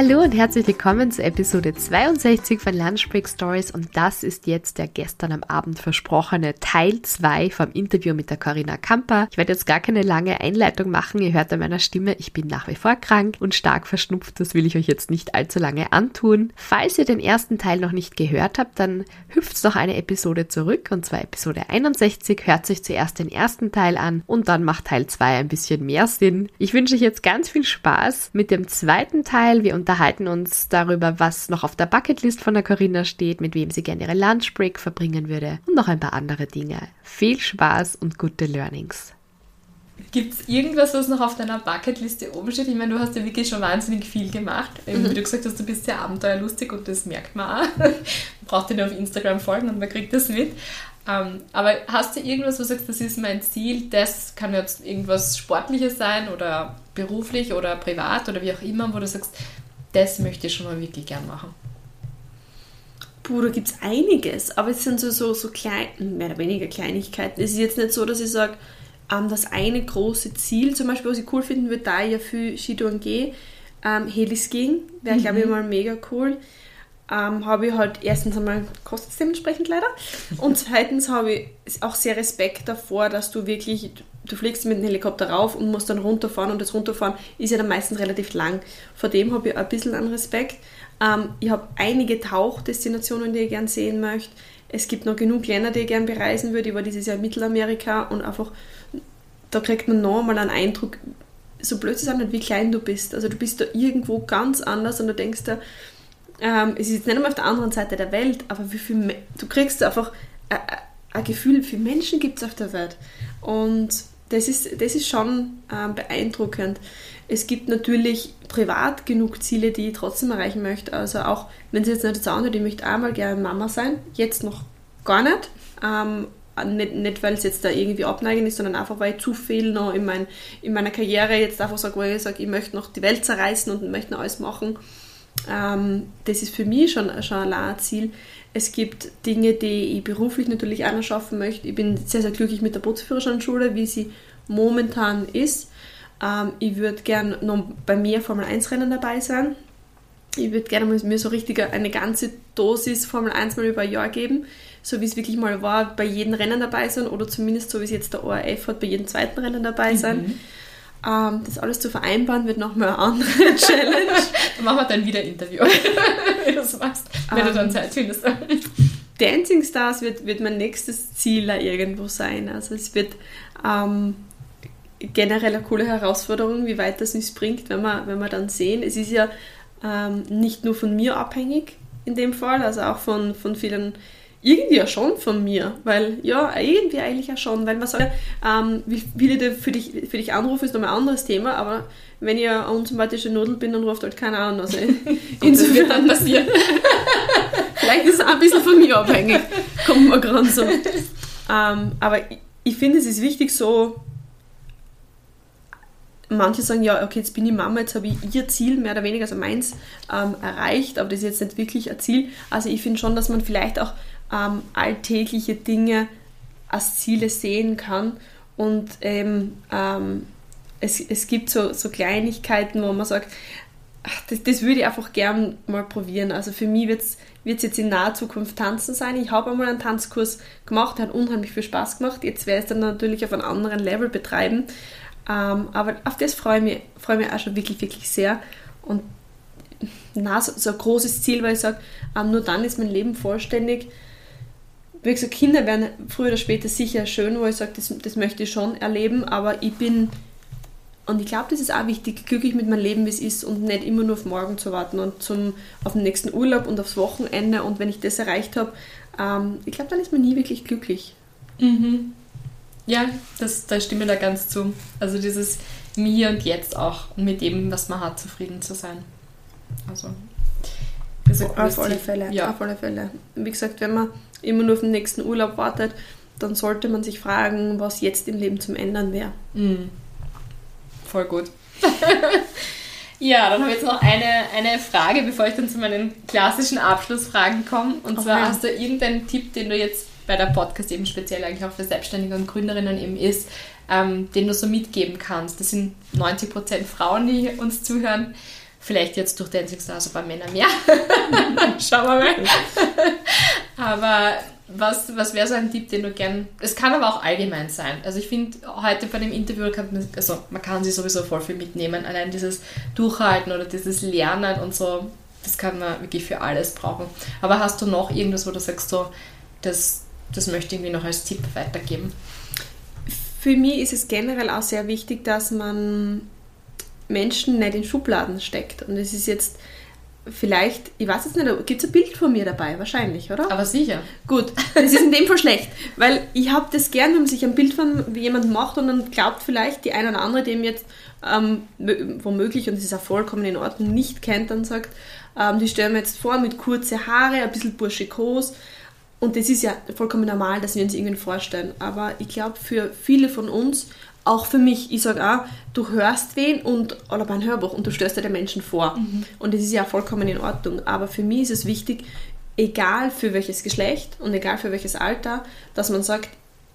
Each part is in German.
Hallo und herzlich willkommen zu Episode 62 von Lunchbreak Stories und das ist jetzt der gestern am Abend versprochene Teil 2 vom Interview mit der Corinna Kamper. Ich werde jetzt gar keine lange Einleitung machen, ihr hört an meiner Stimme, ich bin nach wie vor krank und stark verschnupft, das will ich euch jetzt nicht allzu lange antun. Falls ihr den ersten Teil noch nicht gehört habt, dann hüpft noch eine Episode zurück und zwar Episode 61, hört sich zuerst den ersten Teil an und dann macht Teil 2 ein bisschen mehr Sinn. Ich wünsche euch jetzt ganz viel Spaß mit dem zweiten Teil. Wir unterhalten uns darüber, was noch auf der Bucketlist von der Corinna steht, mit wem sie gerne ihre Lunchbreak verbringen würde und noch ein paar andere Dinge. Viel Spaß und gute Learnings. Gibt es irgendwas, was noch auf deiner Bucketliste oben steht? Ich meine, du hast ja wirklich schon wahnsinnig viel gemacht. Mhm. Wie du gesagt hast, du bist sehr abenteuerlustig und das merkt man auch. man braucht dir nur auf Instagram folgen und man kriegt das mit. Um, ähm, aber hast du irgendwas, wo du sagst, das ist mein Ziel, das kann jetzt irgendwas Sportliches sein oder beruflich oder privat oder wie auch immer, wo du sagst, das möchte ich schon mal wirklich gern machen. Puh, da gibt es einiges, aber es sind so, so, so klein, mehr oder weniger Kleinigkeiten. Es ist jetzt nicht so, dass ich sage, ähm, das eine große Ziel, zum Beispiel, was ich cool finden würde, da ich ja viel Skitouren gehe, ähm, Heliskiing, wäre, mhm. glaube ich, mal mega cool. Ähm, habe ich halt erstens einmal kostet es dementsprechend leider und zweitens habe ich auch sehr Respekt davor, dass du wirklich du fliegst mit dem Helikopter rauf und musst dann runterfahren und das Runterfahren ist ja dann meistens relativ lang. Vor dem habe ich ein bisschen an Respekt. Ähm, ich habe einige Tauchdestinationen, die ich gerne sehen möchte. Es gibt noch genug Länder, die ich gerne bereisen würde. Ich war dieses Jahr in Mittelamerika und einfach, da kriegt man noch mal einen Eindruck, so blöd ist auch nicht, wie klein du bist. Also du bist da irgendwo ganz anders und du denkst da, ähm, es ist jetzt nicht einmal auf der anderen Seite der Welt, aber wie viel, du kriegst einfach ein, ein Gefühl, wie viele Menschen gibt es auf der Welt. Und das ist, das ist schon ähm, beeindruckend. Es gibt natürlich privat genug Ziele, die ich trotzdem erreichen möchte. Also auch wenn es jetzt nicht so anhört, ich möchte einmal gerne Mama sein, jetzt noch gar nicht. Ähm, nicht, nicht weil es jetzt da irgendwie abneigen ist, sondern einfach, weil ich zu viel noch in, mein, in meiner Karriere jetzt einfach sage, wo ich sage, ich möchte noch die Welt zerreißen und möchte noch alles machen. Ähm, das ist für mich schon, schon ein Ziel. Es gibt Dinge, die ich beruflich natürlich auch noch schaffen möchte. Ich bin sehr, sehr glücklich mit der Bootsführerschule, wie sie momentan ist. Ähm, ich würde gerne noch bei mehr Formel 1 Rennen dabei sein. Ich würde gerne mir so richtig eine ganze Dosis Formel 1 mal über ein Jahr geben, so wie es wirklich mal war, bei jedem Rennen dabei sein oder zumindest so wie es jetzt der ORF hat, bei jedem zweiten Rennen dabei sein. Mhm. Ähm, das alles zu vereinbaren wird nochmal eine andere Challenge. dann machen wir dann wieder ein Interview, wie du das machst, wenn um, du dann ähm, Zeit findest. Dancing Stars wird, wird mein nächstes Ziel irgendwo sein. Also es wird ähm, generell eine coole Herausforderung, wie weit das uns bringt, wenn wir, wenn wir dann sehen. Es ist ja ähm, nicht nur von mir abhängig in dem Fall, also auch von, von vielen irgendwie ja schon von mir, weil ja, irgendwie eigentlich ja schon, weil man sagt, ähm, wie viele für dich, für dich anrufe, ist nochmal ein anderes Thema, aber wenn ich eine unsympathische Nudel bin, dann ruft halt keiner an. Also insofern dann passieren. Vielleicht ist es ein bisschen von mir abhängig, kommt mir gerade so. Ähm, aber ich, ich finde, es ist wichtig, so manche sagen, ja, okay, jetzt bin ich Mama, jetzt habe ich ihr Ziel mehr oder weniger, also meins, ähm, erreicht, aber das ist jetzt nicht wirklich ein Ziel. Also ich finde schon, dass man vielleicht auch ähm, alltägliche Dinge als Ziele sehen kann. Und ähm, ähm, es, es gibt so, so Kleinigkeiten, wo man sagt, ach, das, das würde ich einfach gern mal probieren. Also für mich wird es jetzt in naher Zukunft Tanzen sein. Ich habe einmal einen Tanzkurs gemacht, der hat unheimlich viel Spaß gemacht. Jetzt werde ich es dann natürlich auf einem anderen Level betreiben. Ähm, aber auf das freue ich, mich, freue ich mich auch schon wirklich, wirklich sehr. Und na, so, so ein großes Ziel, weil ich sage, ähm, nur dann ist mein Leben vollständig, wie gesagt, Kinder werden früher oder später sicher schön, wo ich sage, das, das möchte ich schon erleben, aber ich bin, und ich glaube, das ist auch wichtig, glücklich mit meinem Leben, wie es ist und nicht immer nur auf morgen zu warten und zum, auf den nächsten Urlaub und aufs Wochenende und wenn ich das erreicht habe, ähm, ich glaube, dann ist man nie wirklich glücklich. Mhm. Ja, das, da stimme ich da ganz zu. Also dieses Mir und Jetzt auch und mit dem, was man hat, zufrieden zu sein. Also, ist ein auf alle Fälle, ja. auf alle Fälle. Wie gesagt, wenn man immer nur auf den nächsten Urlaub wartet, dann sollte man sich fragen, was jetzt im Leben zum Ändern wäre. Mhm. Voll gut. ja, dann habe ich jetzt noch eine, eine Frage, bevor ich dann zu meinen klassischen Abschlussfragen komme. Und okay. zwar hast du irgendeinen Tipp, den du jetzt bei der Podcast eben speziell eigentlich auch für Selbstständige und Gründerinnen eben ist, ähm, den du so mitgeben kannst. Das sind 90% Frauen, die uns zuhören. Vielleicht jetzt durch Dancing Stars ein paar Männer mehr. Schauen wir mal. aber was, was wäre so ein Tipp, den du gern. Es kann aber auch allgemein sein. Also ich finde, heute bei dem Interview kann man, also man kann sich sowieso voll viel mitnehmen. Allein dieses Durchhalten oder dieses Lernen und so, das kann man wirklich für alles brauchen. Aber hast du noch irgendwas, wo du sagst, so, das, das möchte ich irgendwie noch als Tipp weitergeben? Für mich ist es generell auch sehr wichtig, dass man Menschen nicht in Schubladen steckt. Und es ist jetzt vielleicht, ich weiß jetzt nicht, gibt es ein Bild von mir dabei? Wahrscheinlich, oder? Aber sicher. Gut, das ist in dem Fall schlecht, weil ich habe das gern, wenn man sich ein Bild von jemandem macht und dann glaubt vielleicht die eine oder andere, dem jetzt ähm, womöglich, und das ist auch vollkommen in Ordnung, nicht kennt, dann sagt, ähm, die stellen mir jetzt vor mit kurze Haare, ein bisschen burschikos, und das ist ja vollkommen normal, dass wir uns irgendwie vorstellen. Aber ich glaube, für viele von uns, auch für mich, ich sage auch, du hörst wen und, oder bei einem Hörbuch und du stößt dir den Menschen vor. Mhm. Und das ist ja vollkommen in Ordnung. Aber für mich ist es wichtig, egal für welches Geschlecht und egal für welches Alter, dass man sagt,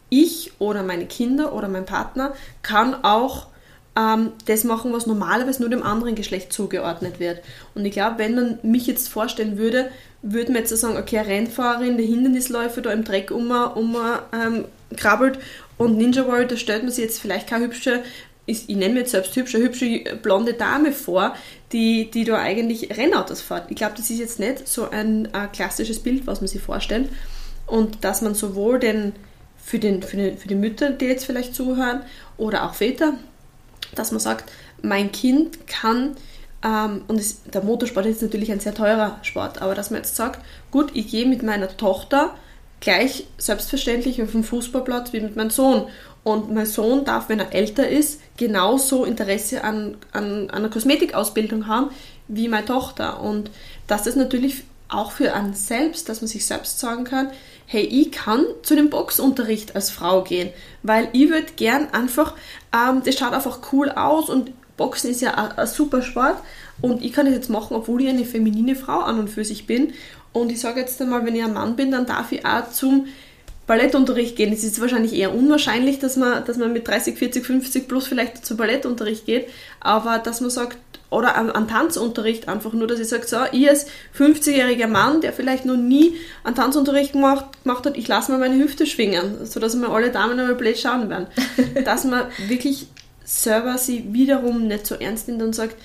ich oder meine Kinder oder mein Partner kann auch ähm, das machen, was normalerweise nur dem anderen Geschlecht zugeordnet wird. Und ich glaube, wenn man mich jetzt vorstellen würde, würde man jetzt so sagen, okay, eine Rennfahrerin, der Hindernisläufer da im Dreck um, um ähm, krabbelt und Ninja Warrior, da stellt man sich jetzt vielleicht keine hübsche, ich, ich nenne mir jetzt selbst hübsche, hübsche blonde Dame vor, die, die da eigentlich Rennautos fährt. Ich glaube, das ist jetzt nicht so ein, ein klassisches Bild, was man sich vorstellt. Und dass man sowohl den für, den, für, den, für die Mütter, die jetzt vielleicht zuhören, oder auch Väter, dass man sagt, mein Kind kann, ähm, und es, der Motorsport ist natürlich ein sehr teurer Sport, aber dass man jetzt sagt, gut, ich gehe mit meiner Tochter gleich selbstverständlich auf den Fußballplatz wie mit meinem Sohn. Und mein Sohn darf, wenn er älter ist, genauso Interesse an, an, an einer Kosmetikausbildung haben wie meine Tochter. Und das natürlich auch für einen selbst, dass man sich selbst sagen kann, hey, ich kann zu dem Boxunterricht als Frau gehen, weil ich würde gern einfach, ähm, das schaut einfach cool aus und Boxen ist ja ein, ein super Sport und ich kann das jetzt machen, obwohl ich eine feminine Frau an und für sich bin. Und ich sage jetzt einmal, wenn ich ein Mann bin, dann darf ich auch zum Ballettunterricht gehen. Es ist wahrscheinlich eher unwahrscheinlich, dass man, dass man mit 30, 40, 50 plus vielleicht zum Ballettunterricht geht, aber dass man sagt, oder an, Tanzunterricht einfach nur, dass ich sage, so, ich als 50-jähriger Mann, der vielleicht noch nie einen Tanzunterricht gemacht, gemacht hat, ich lasse mal meine Hüfte schwingen, sodass mir alle Damen einmal blöd schauen werden. dass man wirklich selber sie wiederum nicht so ernst nimmt und sagt,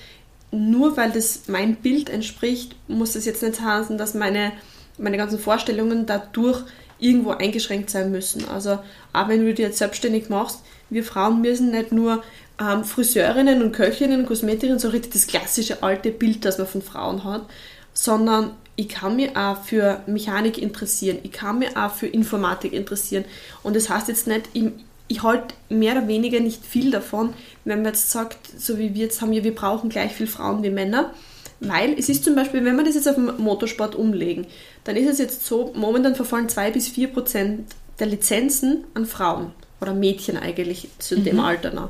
nur weil das mein Bild entspricht, muss das jetzt nicht heißen, dass meine, meine ganzen Vorstellungen dadurch irgendwo eingeschränkt sein müssen. Also auch wenn du dir jetzt selbstständig machst, wir Frauen müssen nicht nur ähm, Friseurinnen und Köchinnen, Kosmetikerinnen, so richtig das klassische alte Bild, das man von Frauen hat, sondern ich kann mich auch für Mechanik interessieren, ich kann mich auch für Informatik interessieren. Und das heißt jetzt nicht, ich, ich halte mehr oder weniger nicht viel davon, wenn man jetzt sagt, so wie wir jetzt haben, ja, wir brauchen gleich viel Frauen wie Männer. Weil es ist zum Beispiel, wenn wir das jetzt auf den Motorsport umlegen, dann ist es jetzt so, momentan verfallen 2 bis 4 Prozent der Lizenzen an Frauen oder Mädchen eigentlich zu mhm. dem Alter noch.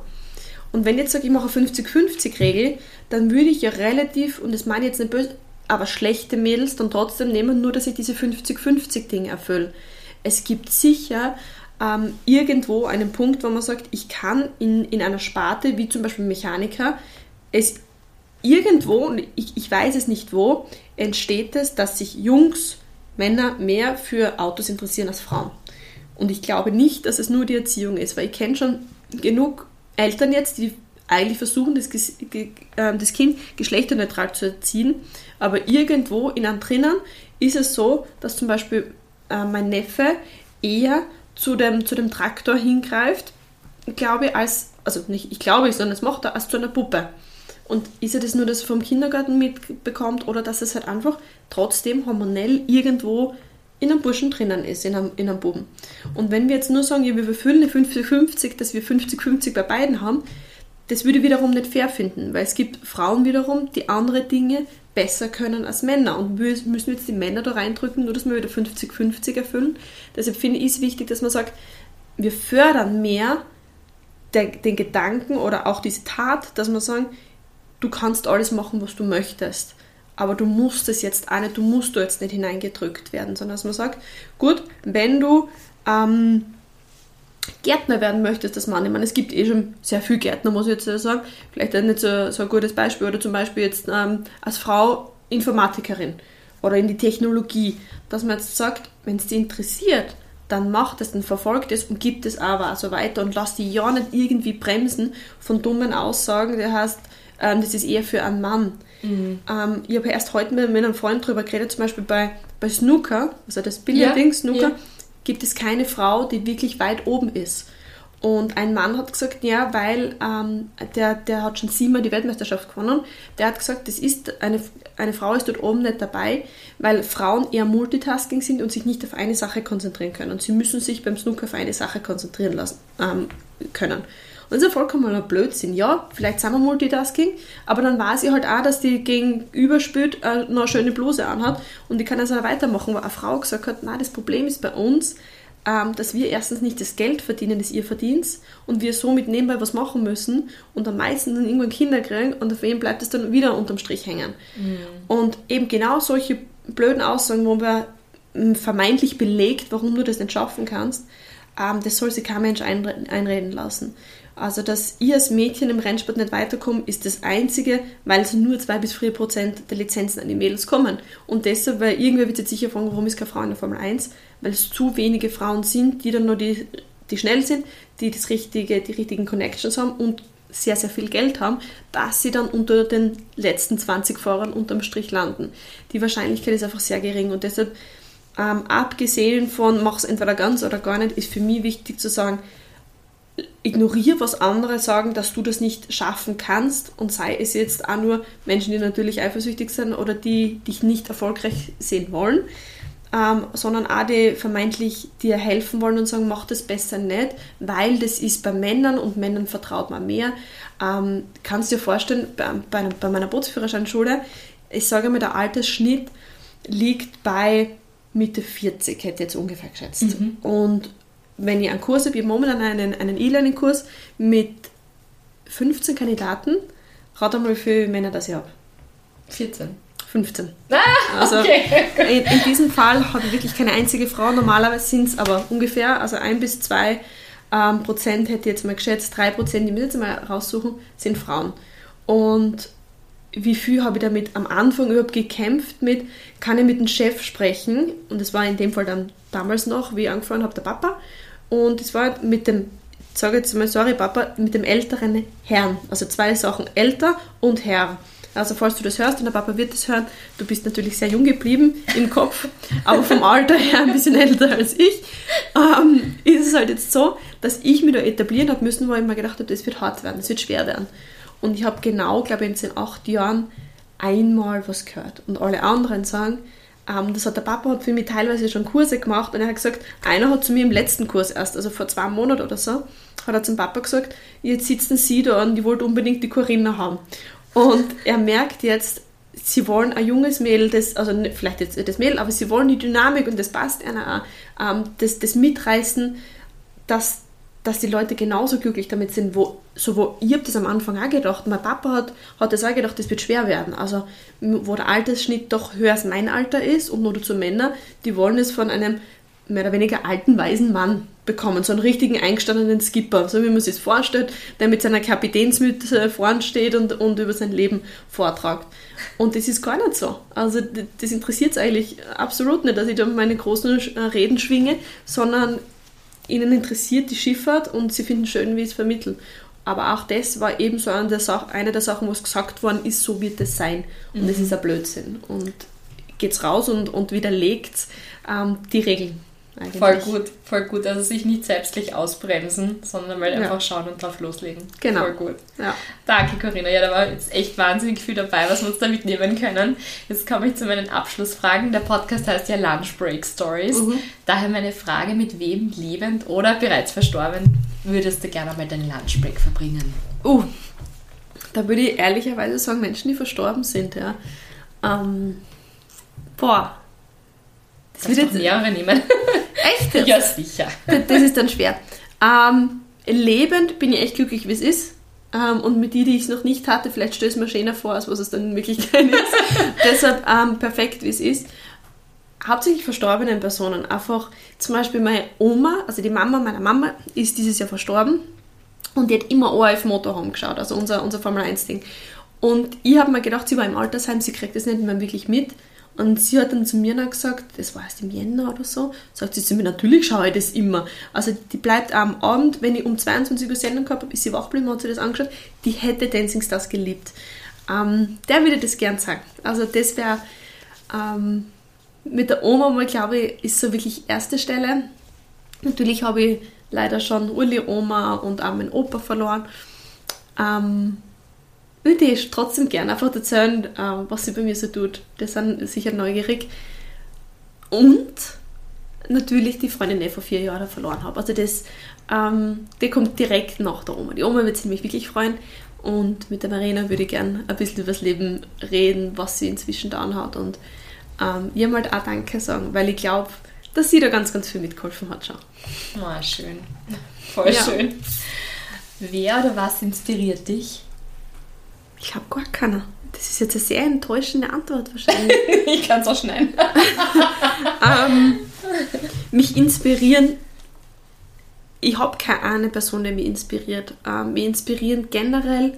Und wenn ich jetzt sage, ich mache eine 50-50-Regel, dann würde ich ja relativ, und das meine ich jetzt nicht böse, aber schlechte Mädels dann trotzdem nehmen, nur dass ich diese 50-50-Dinge erfülle. Es gibt sicher ähm, irgendwo einen Punkt, wo man sagt, ich kann in, in einer Sparte, wie zum Beispiel Mechaniker, es irgendwo, ich, ich weiß es nicht wo, entsteht es, dass sich Jungs, Männer mehr für Autos interessieren als Frauen. Und ich glaube nicht, dass es nur die Erziehung ist, weil ich kenne schon genug Eltern jetzt, die eigentlich versuchen, das, ähm, das Kind geschlechterneutral zu erziehen, aber irgendwo in einem drinnen ist es so, dass zum Beispiel äh, mein Neffe eher zu dem, zu dem Traktor hingreift, glaube ich, als, also nicht ich glaube, sondern es macht er als zu einer Puppe. Und ist ja das nur, dass er vom Kindergarten mitbekommt oder dass es halt einfach trotzdem hormonell irgendwo in einem Burschen drinnen ist, in einem, in einem Buben. Und wenn wir jetzt nur sagen, ja, wir erfüllen eine 50-50, dass wir 50-50 bei beiden haben, das würde ich wiederum nicht fair finden, weil es gibt Frauen wiederum, die andere Dinge besser können als Männer. Und wir müssen jetzt die Männer da reindrücken, nur dass wir wieder 50-50 erfüllen. Deshalb finde ich es wichtig, dass man sagt, wir fördern mehr der, den Gedanken oder auch diese Tat, dass man sagen, du kannst alles machen, was du möchtest. Aber du musst es jetzt auch nicht, du musst du jetzt nicht hineingedrückt werden, sondern dass man sagt, gut, wenn du ähm, Gärtner werden möchtest als Mann, ich. Meine, es gibt eh schon sehr viele Gärtner, muss ich jetzt sagen, vielleicht nicht so, so ein gutes Beispiel, oder zum Beispiel jetzt ähm, als Frau Informatikerin oder in die Technologie, dass man jetzt sagt, wenn es dich interessiert, dann macht es, dann verfolgt es und gibt es aber so weiter und lass die ja nicht irgendwie bremsen von dummen Aussagen, der heißt, ähm, das ist eher für einen Mann. Mhm. Ähm, ich habe erst heute mit, mit einem Freund darüber geredet, zum Beispiel bei, bei Snooker, also das Billarding, ja, Snooker, ja. Gibt es keine Frau, die wirklich weit oben ist. Und ein Mann hat gesagt, ja, weil ähm, der, der hat schon siebenmal die Weltmeisterschaft gewonnen. Der hat gesagt, das ist eine, eine Frau ist dort oben nicht dabei, weil Frauen eher Multitasking sind und sich nicht auf eine Sache konzentrieren können. Und sie müssen sich beim Snooker auf eine Sache konzentrieren lassen ähm, können. Und das ist ja vollkommener Blödsinn. Ja, vielleicht sind wir Multitasking, aber dann weiß ich halt auch, dass die gegenüber spielt, äh, noch eine schöne Bluse anhat und ich kann also weitermachen, weil eine Frau gesagt hat, nein, das Problem ist bei uns, ähm, dass wir erstens nicht das Geld verdienen, das ihr verdient und wir somit nebenbei was machen müssen und am meisten dann irgendwann Kinder kriegen und auf wen bleibt es dann wieder unterm Strich hängen. Mhm. Und eben genau solche blöden Aussagen, wo man vermeintlich belegt, warum du das nicht schaffen kannst, ähm, das soll sich kein Mensch einreden lassen. Also, dass ich als Mädchen im Rennsport nicht weiterkomme, ist das Einzige, weil es nur 2 bis 4 Prozent der Lizenzen an die Mädels kommen. Und deshalb, weil irgendwer wird jetzt sicher fragen, warum ist keine Frau in der Formel 1? Weil es zu wenige Frauen sind, die dann nur die, die schnell sind, die das richtige, die richtigen Connections haben und sehr, sehr viel Geld haben, dass sie dann unter den letzten 20 Fahrern unterm Strich landen. Die Wahrscheinlichkeit ist einfach sehr gering und deshalb, ähm, abgesehen von mach es entweder ganz oder gar nicht, ist für mich wichtig zu sagen, ignoriere, was andere sagen, dass du das nicht schaffen kannst und sei es jetzt auch nur Menschen, die natürlich eifersüchtig sind oder die dich nicht erfolgreich sehen wollen, ähm, sondern auch die vermeintlich dir helfen wollen und sagen, mach das besser nicht, weil das ist bei Männern und Männern vertraut man mehr. Ähm, kannst du dir vorstellen, bei, bei, bei meiner Bootsführerscheinschule, ich sage mal, der Altersschnitt liegt bei Mitte 40, hätte ich jetzt ungefähr geschätzt. Mhm. Und wenn ich einen Kurs habe, ich habe momentan einen, einen E-Learning-Kurs mit 15 Kandidaten. Rat einmal, wie viele Männer das ich habe. 14. 15. Ah, also okay. in, in, diesem Fall habe ich wirklich keine einzige Frau. Normalerweise sind es aber ungefähr, also ein bis zwei ähm, Prozent hätte ich jetzt mal geschätzt, drei Prozent, die wir jetzt mal raussuchen, sind Frauen. Und wie viel habe ich damit am Anfang überhaupt gekämpft mit, kann ich mit dem Chef sprechen? Und das war in dem Fall dann damals noch, wie ich angefangen habe, der Papa. Und es war mit dem, sage jetzt mal, sorry Papa, mit dem älteren Herrn. Also zwei Sachen, älter und Herr. Also falls du das hörst und der Papa wird das hören, du bist natürlich sehr jung geblieben im Kopf, aber vom Alter her ein bisschen älter als ich, ähm, ist es halt jetzt so, dass ich mich da etablieren habe müssen, wo ich mir gedacht habe, das wird hart werden, das wird schwer werden. Und ich habe genau, glaube ich, in den acht Jahren einmal was gehört. Und alle anderen sagen, ähm, das hat der Papa hat für mich teilweise schon Kurse gemacht und er hat gesagt, einer hat zu mir im letzten Kurs erst, also vor zwei Monaten oder so, hat er zum Papa gesagt, jetzt sitzen Sie da und die wollte unbedingt die Corinna haben. Und er merkt jetzt, sie wollen ein junges Mädel, das, also vielleicht jetzt das Mädel, aber sie wollen die Dynamik und das passt einer auch, ähm, das, das Mitreißen, dass dass die Leute genauso glücklich damit sind, wo, so wo, ich habe das am Anfang auch gedacht, mein Papa hat, hat das auch gedacht, das wird schwer werden. Also, wo der Altersschnitt doch höher als mein Alter ist und nur dazu Männer, die wollen es von einem mehr oder weniger alten, weisen Mann bekommen, so einen richtigen eingestandenen Skipper, so wie man sich vorstellt, der mit seiner Kapitänsmütze vorn steht und, und über sein Leben vortragt. Und das ist gar nicht so. Also das interessiert es eigentlich absolut nicht, dass ich da meine großen Reden schwinge, sondern ihnen interessiert die Schifffahrt und sie finden schön, wie es vermitteln. Aber auch das war eben so eine der, Sachen, eine der Sachen, was gesagt worden ist, so wird es sein. Und mhm. das ist ein Blödsinn. Und geht's raus und, und widerlegt ähm, die Regeln. Eigentlich. Voll gut, voll gut. Also sich nicht selbstlich ausbremsen, sondern mal Ja. einfach schauen und drauf loslegen. Genau. Voll gut. Ja. Danke, Corinna. Ja, da war jetzt echt wahnsinnig viel dabei, was wir uns da mitnehmen können. Jetzt komme ich zu meinen Abschlussfragen. Der Podcast heißt ja Lunch Break Stories. Mhm. Daher meine Frage, mit wem lebend oder bereits verstorben würdest du gerne mal deinen Lunch Break verbringen? Uh, da würde ich ehrlicherweise sagen, Menschen, die verstorben sind, ja. Ähm, boah. Das wird jetzt, mehrere nehmen? Echt jetzt? ja, sicher. Das, das ist dann schwer. Ähm, lebend bin ich echt glücklich, wie es ist. Ähm, und mit die, die ich es noch nicht hatte, vielleicht stößt mir schöner vor, als was es dann in Wirklichkeit ist. Deshalb ähm, perfekt, wie es ist. Hauptsächlich verstorbenen Personen. Einfach zum Beispiel meine Oma, also die Mama meiner Mama, ist dieses Jahr verstorben. Und die hat immer ORF Motorhome geschaut, also unser, unser Formel 1-Ding. Und ich habe mir gedacht, sie war im Altersheim, sie kriegt das nicht mehr wirklich mit. Und sie hat dann zu mir noch gesagt, das war erst im Jänner oder so, sagt sie zu mir, natürlich schaue ich das immer. Also die bleibt am Abend, wenn ich um 22 Uhr Sendung gehabt habe, ist sie wach geblieben, hat sie das angeschaut, die hätte Dancing Stars geliebt. Ähm, der würde das gern sagen. Also das wäre ähm, mit der Oma mal, glaube ich, ist so wirklich erste Stelle. Natürlich habe ich leider schon Uli Oma und auch meinen Opa verloren. Ähm, würde ich trotzdem gerne einfach erzählen, äh, was sie bei mir so tut. Die sind sicher neugierig. Und natürlich die Freundin, die ich vor vier Jahren verloren habe. Also das, ähm, die kommt direkt nach der Oma. Die Oma wird sich nämlich wirklich freuen. Und mit der Marina würde ich gerne ein bisschen über das Leben reden, was sie inzwischen da hat. Und ähm, ihr mal auch Danke sagen, weil ich glaube, dass sie da ganz, ganz viel mitgeholfen hat schon. Oh, schön. Voll Ja. schön. Wer oder was inspiriert dich? Ich habe gar keiner. Das ist jetzt eine sehr enttäuschende Antwort wahrscheinlich. ich kann es auch schneiden. ähm, mich inspirieren. Ich habe keine eine Person, die mich inspiriert. Ähm, mich inspirieren generell.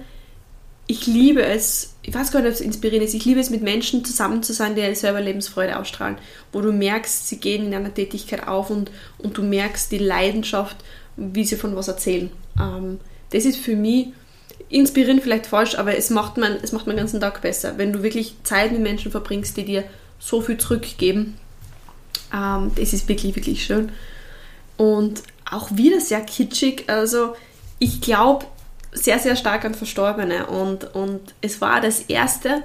Ich liebe es, ich weiß gar nicht, ob es inspirieren ist, ich liebe es, mit Menschen zusammen zu sein, die selber Lebensfreude ausstrahlen, wo du merkst, sie gehen in einer Tätigkeit auf und, und du merkst die Leidenschaft, wie sie von was erzählen. Ähm, das ist für mich inspirierend vielleicht falsch, aber es macht, man, es macht meinen ganzen Tag besser, wenn du wirklich Zeit mit Menschen verbringst, die dir so viel zurückgeben. Ähm, das ist wirklich, wirklich schön. Und auch wieder sehr kitschig. Also ich glaube sehr, sehr stark an Verstorbene. Und, und es war das erste,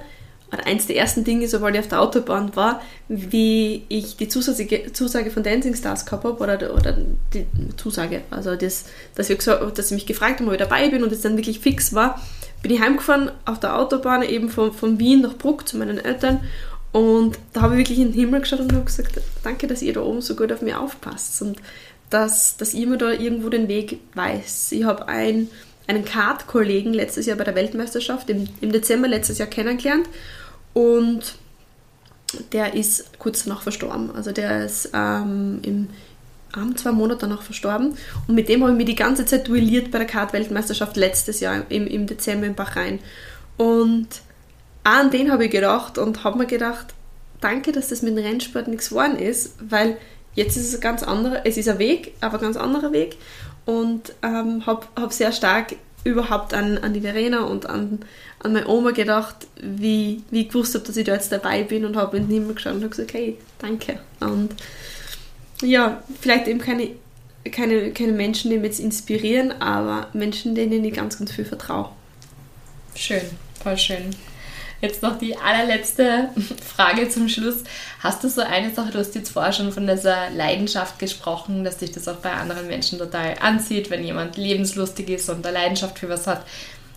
oder eins der ersten Dinge, sobald ich auf der Autobahn war, wie ich die Zusage, Zusage von Dancing Stars gehabt habe, oder, oder die Zusage, also das, dass, wir dass sie mich gefragt haben, ob ich dabei bin und es dann wirklich fix war, bin ich heimgefahren auf der Autobahn eben von, von Wien nach Bruck zu meinen Eltern und da habe ich wirklich in den Himmel geschaut und habe gesagt, danke, dass ihr da oben so gut auf mich aufpasst und dass, dass ihr mir da irgendwo den Weg weiß. Ich habe ein, einen Kart-Kollegen letztes Jahr bei der Weltmeisterschaft im, im Dezember letztes Jahr kennengelernt und der ist kurz danach verstorben. Also der ist ähm, im um, zwei Monate danach verstorben. Und mit dem habe ich mich die ganze Zeit duelliert bei der Kart-Weltmeisterschaft letztes Jahr im, im Dezember in Bahrain. Und auch an den habe ich gedacht und habe mir gedacht, danke, dass das mit dem Rennsport nichts geworden ist, weil jetzt ist es ein ganz anderer, es ist ein Weg, aber ein ganz anderer Weg. Und ähm, habe hab sehr stark überhaupt an, an die Verena und an, an meine Oma gedacht, wie, wie ich gewusst habe, dass ich da jetzt dabei bin und habe in den geschaut und habe gesagt, hey, danke. Und ja, vielleicht eben keine, keine, keine Menschen, die mich jetzt inspirieren, aber Menschen, denen ich ganz, ganz viel vertraue. Schön, voll schön. Jetzt noch die allerletzte Frage zum Schluss. Hast du so eine Sache, du hast jetzt vorher schon von dieser Leidenschaft gesprochen, dass dich das auch bei anderen Menschen total anzieht, wenn jemand lebenslustig ist und eine Leidenschaft für was hat.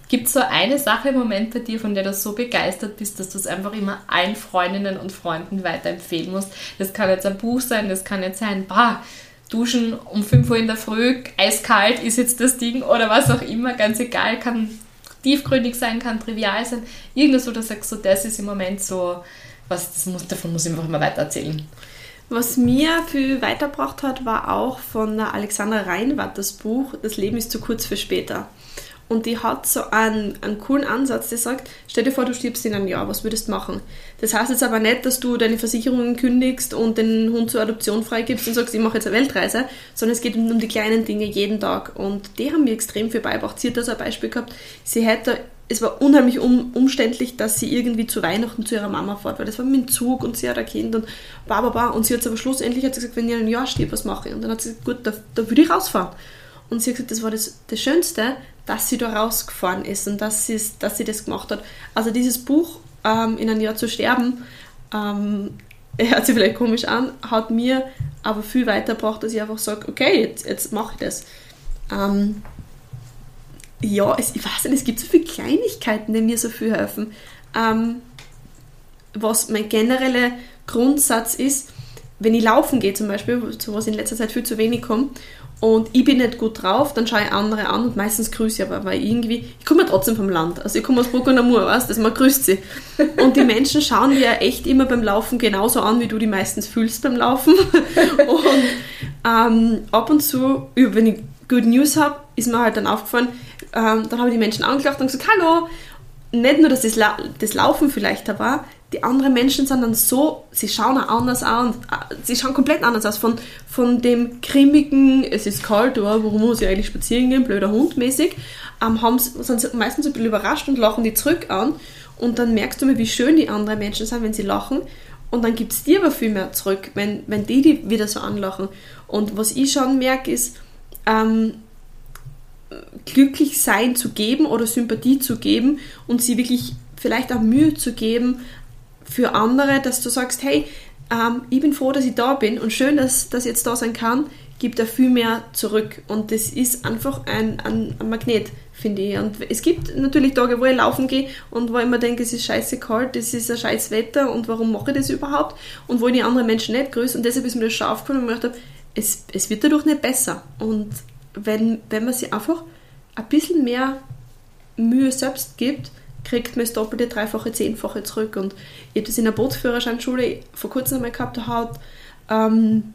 Gibt es so eine Sache im Moment bei dir, von der du so begeistert bist, dass du es einfach immer allen Freundinnen und Freunden weiterempfehlen musst? Das kann jetzt ein Buch sein, das kann jetzt sein, bah, Duschen um 5 Uhr in der Früh, eiskalt ist jetzt das Ding oder was auch immer, ganz egal, kann tiefgründig sein, kann trivial sein. Irgendwas, wo du sagst, so, das ist im Moment so, was, das muss, davon muss ich einfach immer weiter erzählen. Was mir viel weitergebracht hat, war auch von Alexandra Reinwart das Buch Das Leben ist zu kurz für später. Und die hat so einen, einen coolen Ansatz, der sagt, stell dir vor, du stirbst in einem Jahr, was würdest du machen? Das heißt jetzt aber nicht, dass du deine Versicherungen kündigst und den Hund zur Adoption freigibst und sagst, ich mache jetzt eine Weltreise, sondern es geht um die kleinen Dinge jeden Tag. Und die haben mir extrem viel beigebracht. Sie hat da so ein Beispiel gehabt, sie hätte es war unheimlich um, umständlich, dass sie irgendwie zu Weihnachten zu ihrer Mama fährt, weil das war mit dem Zug und sie hat ein Kind und ba, ba, ba. Und sie hat aber schlussendlich hat sie gesagt, wenn ich ein Jahr stehe, was mache ich? Und dann hat sie gesagt, gut, da, da würde ich rausfahren. Und sie hat gesagt, das war das, das Schönste, dass sie da rausgefahren ist und dass, dass sie das gemacht hat. Also dieses Buch, ähm, in ein Jahr zu sterben, ähm, hört sich vielleicht komisch an, hat mir aber viel weitergebracht, dass ich einfach sage, okay, jetzt, jetzt mache ich das. Ähm, ja, es, ich weiß nicht, es gibt so viele Kleinigkeiten, die mir so viel helfen. Ähm, was mein genereller Grundsatz ist, wenn ich laufen gehe zum Beispiel, zu was in letzter Zeit viel zu wenig kommt, und ich bin nicht gut drauf, dann schaue ich andere an und meistens grüße ich aber, weil irgendwie, ich komme ja trotzdem vom Land, also ich komme aus Bruck und Amur, weißt du, man grüßt sie. Und die Menschen schauen dir ja echt immer beim Laufen genauso an, wie du die meistens fühlst beim Laufen. Und ähm, ab und zu, wenn ich Good News habe, ist mir halt dann aufgefallen, ähm, dann habe ich die Menschen angelacht und gesagt, hallo. Nicht nur, dass das, La das Laufen vielleicht da war, die anderen Menschen sind dann so, sie schauen auch anders aus, sie schauen komplett anders aus. Von, von dem grimmigen, es ist kalt, oh, warum muss ich eigentlich spazieren gehen, blöder Hund mäßig, ähm, haben, sind sie meistens ein bisschen überrascht und lachen die zurück an. Und dann merkst du mal, wie schön die anderen Menschen sind, wenn sie lachen. Und dann gibt es dir aber viel mehr zurück, wenn, wenn die die wieder so anlachen. Und was ich schon merke, ist, ähm, glücklich sein zu geben oder Sympathie zu geben und sie wirklich vielleicht auch Mühe zu geben für andere, dass du sagst, hey, ähm, ich bin froh, dass ich da bin und schön, dass, ich jetzt da sein kann, gibt er viel mehr zurück. Und das ist einfach ein, ein, ein Magnet, finde ich. Und es gibt natürlich Tage, wo ich laufen gehe und wo ich mir denke, es ist scheiße kalt, es ist ein scheiß Wetter und warum mache ich das überhaupt? Und wo ich die anderen Menschen nicht grüße. Und deshalb ist mir das schon aufgefallen und ich gedacht, es, es wird dadurch nicht besser. Und wenn, wenn man sich einfach ein bisschen mehr Mühe selbst gibt, kriegt man das doppelte, dreifache, zehnfache zurück. Und ich habe das in der Bootsführerscheinschule vor kurzem einmal gehabt, da hat, ähm,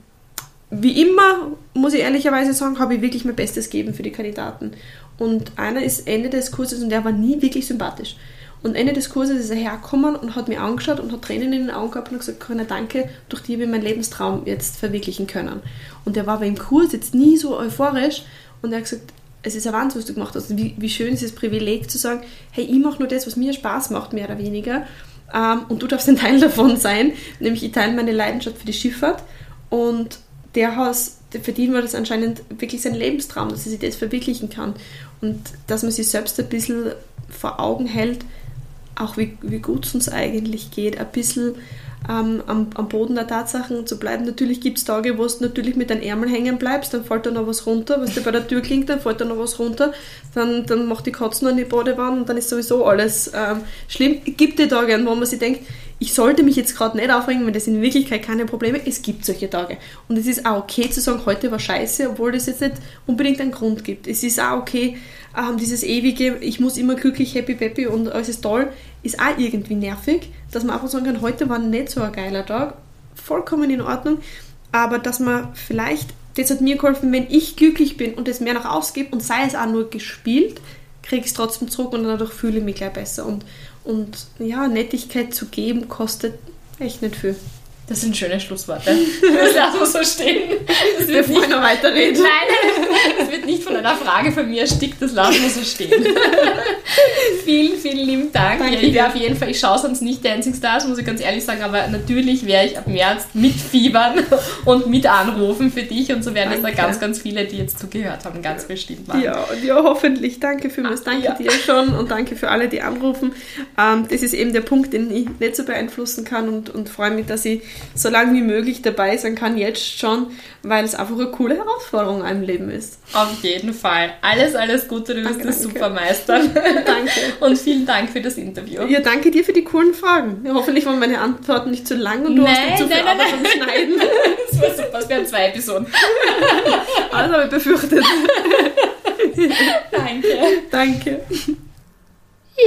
wie immer, muss ich ehrlicherweise sagen, habe ich wirklich mein Bestes gegeben für die Kandidaten. Und einer ist Ende des Kurses und der war nie wirklich sympathisch. Und Ende des Kurses ist er hergekommen und hat mich angeschaut und hat Tränen in den Augen gehabt und gesagt, Corinna, danke, durch die habe ich meinen Lebenstraum jetzt verwirklichen können. Und der war aber im Kurs jetzt nie so euphorisch und er hat gesagt, es ist ein Wahnsinn, was du gemacht hast. Wie, wie schön ist das Privileg zu sagen, hey, ich mache nur das, was mir Spaß macht, mehr oder weniger. Ähm, und du darfst ein Teil davon sein, nämlich ich teile meine Leidenschaft für die Schifffahrt. Und der Haus, für den war das anscheinend wirklich sein Lebenstraum, dass er sich das verwirklichen kann. Und dass man sich selbst ein bisschen vor Augen hält, auch wie, wie gut es uns eigentlich geht, ein bisschen ähm, am, am, Boden der Tatsachen zu bleiben. Natürlich gibt es Tage, wo du natürlich mit deinen Ärmeln hängen bleibst, dann fällt da noch was runter, was dir bei der Tür klingt, dann fällt da noch was runter, dann, dann macht die Katze noch in die Badewanne und dann ist sowieso alles ähm, schlimm. Gibt die Tage, wo man sich denkt, ich sollte mich jetzt gerade nicht aufregen, weil das in Wirklichkeit keine Probleme. Es gibt solche Tage. Und es ist auch okay zu sagen, heute war scheiße, obwohl das jetzt nicht unbedingt einen Grund gibt. Es ist auch okay, ähm, dieses ewige, ich muss immer glücklich, happy, peppy und alles ist toll, ist auch irgendwie nervig, dass man einfach sagen kann, heute war nicht so ein geiler Tag, vollkommen in Ordnung, aber dass man vielleicht, das hat mir geholfen, wenn ich glücklich bin und es mehr nach ausgebe und sei es auch nur gespielt, kriege ich es trotzdem zurück und dadurch fühle ich mich gleich besser. Und, und ja, Nettigkeit zu geben kostet echt nicht viel. Das sind schöne Schlussworte. Das lassen wir so stehen. Das wird nicht noch weiterreden. Nein, das wird nicht von einer Frage von mir erstickt, das lassen wir so stehen. vielen, vielen lieben Dank. Danke ich wäre auf jeden Fall, ich schaue sonst nicht Dancing Stars, muss ich ganz ehrlich sagen, aber natürlich werde ich ab März mitfiebern und mit anrufen für dich und so werden es da ganz, ganz viele, die jetzt zugehört haben, ganz bestimmt machen. Ja, und ja, hoffentlich. Danke für das. Danke ja. dir schon und danke für alle, die anrufen. Ähm, das ist eben der Punkt, den ich nicht so beeinflussen kann und, und freue mich, dass ich so lange wie möglich dabei sein kann, jetzt schon, weil es einfach eine coole Herausforderung in einem Leben ist. Auf jeden Fall. Alles, alles Gute, du wirst das super meistern. danke. Und vielen Dank für das Interview. Ja, danke dir für die coolen Fragen. Hoffentlich waren meine Antworten nicht zu lang und du nein, hast nicht zu viel nein, Arbeit nein. Schneiden. Das war super, es wären zwei Episoden. Alles habe ich befürchtet. danke. Danke.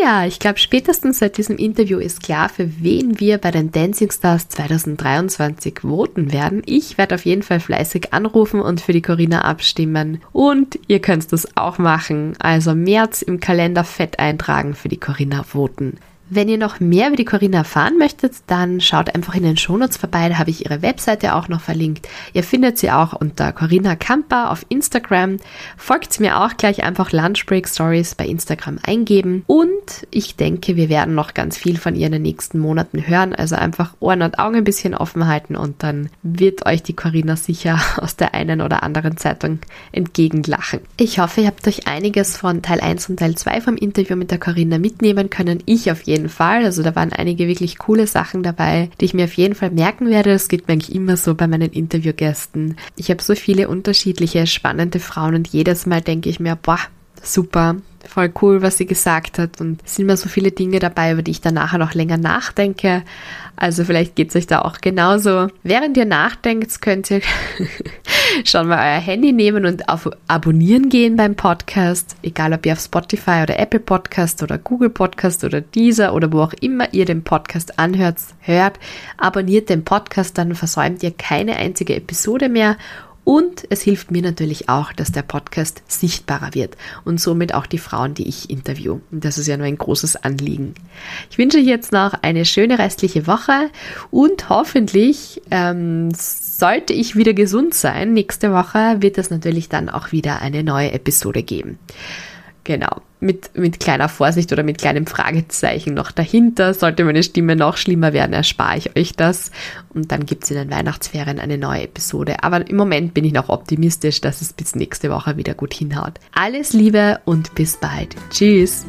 Ja, ich glaube, spätestens seit diesem Interview ist klar, für wen wir bei den Dancing Stars 2023 voten werden. Ich werde auf jeden Fall fleißig anrufen und für die Corinna abstimmen. Und ihr könnt das auch machen. Also März im Kalender fett eintragen für die Corinna voten. Wenn ihr noch mehr über die Corinna erfahren möchtet, dann schaut einfach in den Shownotes vorbei, da habe ich ihre Webseite auch noch verlinkt. Ihr findet sie auch unter Corinna Kamper auf Instagram. Folgt mir auch gleich einfach Lunchbreak Stories bei Instagram eingeben. Und ich denke, wir werden noch ganz viel von ihr in den nächsten Monaten hören. Also einfach Ohren und Augen ein bisschen offen halten und dann wird euch die Corinna sicher aus der einen oder anderen Zeitung entgegenlachen. Ich hoffe, ihr habt euch einiges von Teil 1 und Teil 2 vom Interview mit der Corinna mitnehmen können. Ich auf jeden Fall. Also da waren einige wirklich coole Sachen dabei, die ich mir auf jeden Fall merken werde. Das geht mir eigentlich immer so bei meinen Interviewgästen. Ich habe so viele unterschiedliche, spannende Frauen und jedes Mal denke ich mir, boah, super, voll cool, was sie gesagt hat. Und es sind immer so viele Dinge dabei, über die ich dann nachher noch länger nachdenke. Also vielleicht geht es euch da auch genauso. Während ihr nachdenkt, könnt ihr schon mal euer Handy nehmen und auf Abonnieren gehen beim Podcast. Egal ob ihr auf Spotify oder Apple Podcast oder Google Podcast oder dieser oder wo auch immer ihr den Podcast anhört, hört, abonniert den Podcast, dann versäumt ihr keine einzige Episode mehr und es hilft mir natürlich auch, dass der Podcast sichtbarer wird und somit auch die Frauen, die ich interview. Und das ist ja nur ein großes Anliegen. Ich wünsche euch jetzt noch eine schöne restliche Woche und hoffentlich ähm, sollte ich wieder gesund sein. Nächste Woche wird es natürlich dann auch wieder eine neue Episode geben. Genau mit, mit kleiner Vorsicht oder mit kleinem Fragezeichen noch dahinter. Sollte meine Stimme noch schlimmer werden, erspare ich euch das. Und dann gibt es in den Weihnachtsferien eine neue Episode. Aber im Moment bin ich noch optimistisch, dass es bis nächste Woche wieder gut hinhaut. Alles Liebe und bis bald. Tschüss.